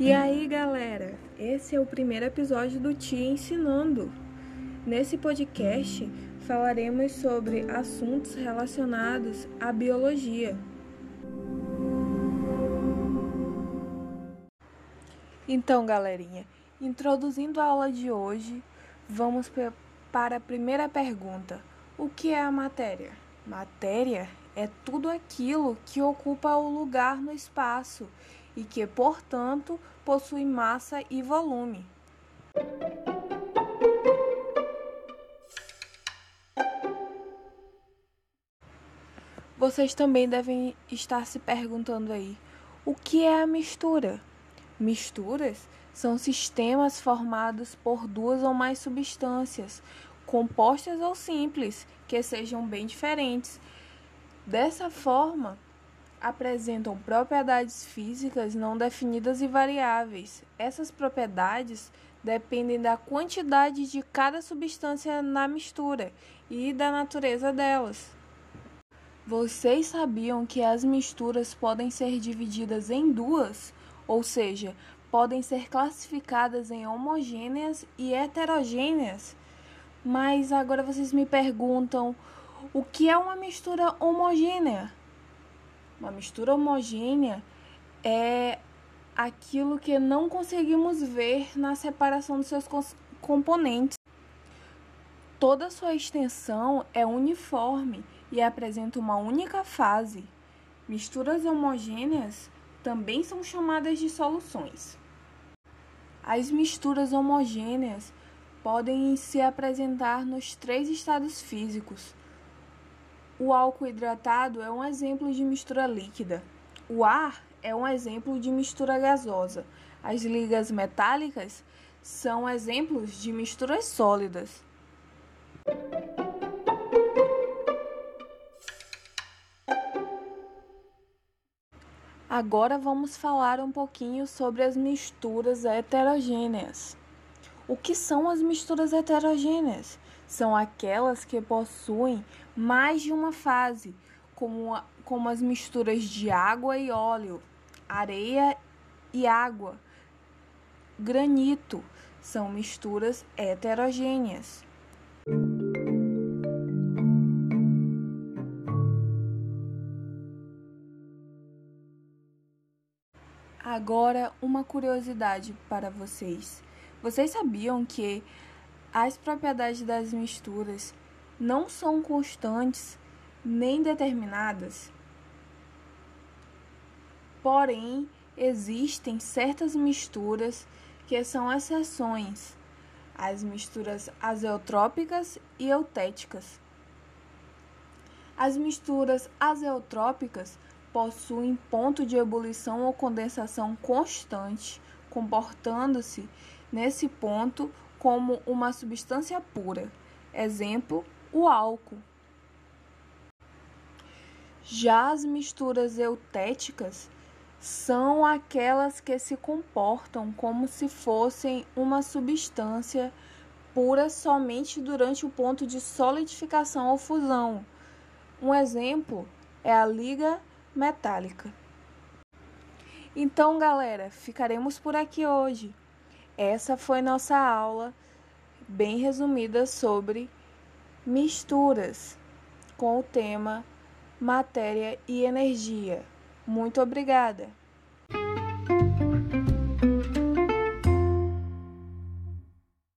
E aí, galera? Esse é o primeiro episódio do Tia Ensinando. Nesse podcast falaremos sobre assuntos relacionados à biologia. Então, galerinha, introduzindo a aula de hoje, vamos para a primeira pergunta: O que é a matéria? Matéria é tudo aquilo que ocupa o lugar no espaço e que, portanto, possui massa e volume. Vocês também devem estar se perguntando aí: o que é a mistura? Misturas são sistemas formados por duas ou mais substâncias, compostas ou simples, que sejam bem diferentes. Dessa forma, apresentam propriedades físicas não definidas e variáveis. Essas propriedades dependem da quantidade de cada substância na mistura e da natureza delas. Vocês sabiam que as misturas podem ser divididas em duas, ou seja, podem ser classificadas em homogêneas e heterogêneas? Mas agora vocês me perguntam: o que é uma mistura homogênea? Uma mistura homogênea é aquilo que não conseguimos ver na separação dos seus componentes. Toda sua extensão é uniforme e apresenta uma única fase. Misturas homogêneas também são chamadas de soluções. As misturas homogêneas podem se apresentar nos três estados físicos: o álcool hidratado é um exemplo de mistura líquida. O ar é um exemplo de mistura gasosa. As ligas metálicas são exemplos de misturas sólidas. Agora vamos falar um pouquinho sobre as misturas heterogêneas. O que são as misturas heterogêneas? São aquelas que possuem mais de uma fase, como, como as misturas de água e óleo, areia e água, granito, são misturas heterogêneas. Agora, uma curiosidade para vocês. Vocês sabiam que as propriedades das misturas não são constantes nem determinadas? Porém, existem certas misturas que são exceções, as misturas azeotrópicas e eutéticas. As misturas azeotrópicas possuem ponto de ebulição ou condensação constante, comportando-se nesse ponto como uma substância pura. Exemplo: o álcool. Já as misturas eutéticas são aquelas que se comportam como se fossem uma substância pura somente durante o ponto de solidificação ou fusão. Um exemplo é a liga metálica. Então, galera, ficaremos por aqui hoje. Essa foi nossa aula bem resumida sobre misturas com o tema matéria e energia. Muito obrigada!